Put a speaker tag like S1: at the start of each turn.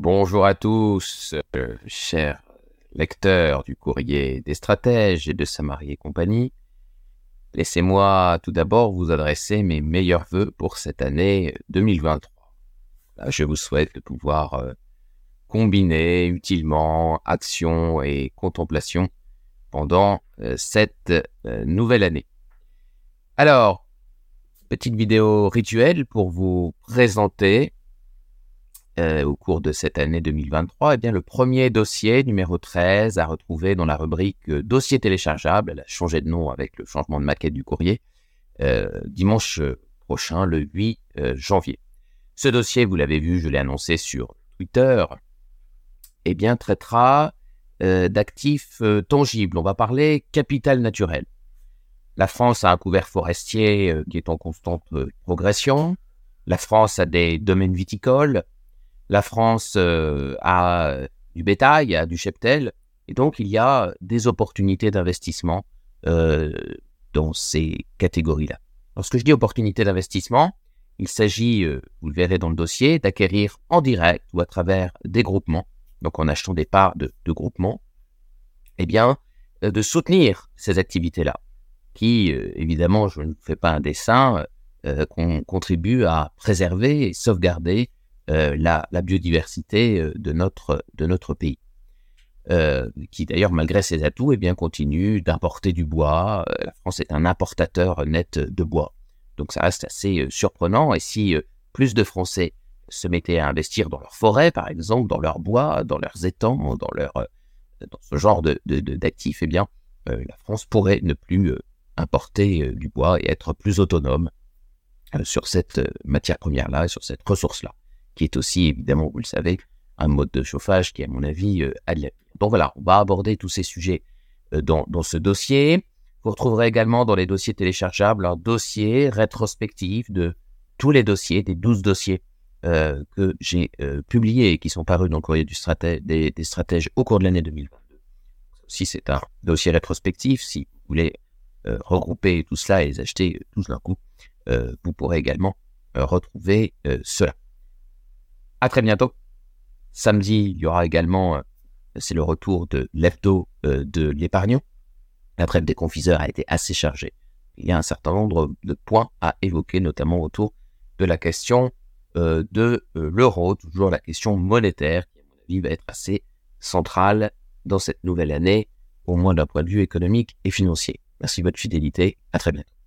S1: Bonjour à tous, euh, chers lecteurs du courrier des stratèges et de Samarie et compagnie. Laissez-moi tout d'abord vous adresser mes meilleurs voeux pour cette année 2023. je vous souhaite de pouvoir euh, combiner utilement action et contemplation pendant euh, cette nouvelle année. Alors, petite vidéo rituelle pour vous présenter euh, au cours de cette année 2023, eh bien, le premier dossier, numéro 13, à retrouver dans la rubrique euh, dossier téléchargeable. Elle a changé de nom avec le changement de maquette du courrier, euh, dimanche prochain, le 8 janvier. Ce dossier, vous l'avez vu, je l'ai annoncé sur Twitter, eh bien, traitera d'actifs tangibles. On va parler capital naturel. La France a un couvert forestier qui est en constante progression. La France a des domaines viticoles, la France euh, a du bétail, a du cheptel, et donc il y a des opportunités d'investissement euh, dans ces catégories-là. Lorsque je dis opportunité d'investissement, il s'agit, euh, vous le verrez dans le dossier, d'acquérir en direct ou à travers des groupements, donc en achetant des parts de, de groupements, eh bien, de soutenir ces activités-là, qui, évidemment, je ne fais pas un dessin, contribuent à préserver et sauvegarder euh, la, biodiversité euh, de notre, de notre pays. Euh, qui d'ailleurs, malgré ses atouts, eh bien, continue d'importer du bois. la France est un importateur net de bois. Donc ça reste assez surprenant. Et si plus de Français se mettaient à investir dans leurs forêts, par exemple, dans leurs bois, dans leurs étangs, dans, leur, dans ce genre d'actifs, de, de, eh bien, la France pourrait ne plus importer du bois et être plus autonome sur cette matière première-là et sur cette ressource-là qui est aussi, évidemment, vous le savez, un mode de chauffage qui, à mon avis, euh, a de l'avenir. Donc voilà, on va aborder tous ces sujets euh, dans, dans, ce dossier. Vous retrouverez également dans les dossiers téléchargeables un dossier rétrospectif de tous les dossiers, des 12 dossiers euh, que j'ai publiés et qui sont parus dans le courrier du des, stratèges au cours de l'année 2022. Si c'est un dossier rétrospectif, si vous voulez regrouper tout cela et les acheter tous d'un coup, vous pourrez également retrouver cela. À très bientôt. Samedi, il y aura également, euh, c'est le retour de l'hebdo euh, de l'épargnant. La trêve des confiseurs a été assez chargée. Il y a un certain nombre de points à évoquer, notamment autour de la question euh, de l'euro, toujours la question monétaire, qui à mon avis va être assez centrale dans cette nouvelle année, au moins d'un point de vue économique et financier. Merci de votre fidélité. À très bientôt.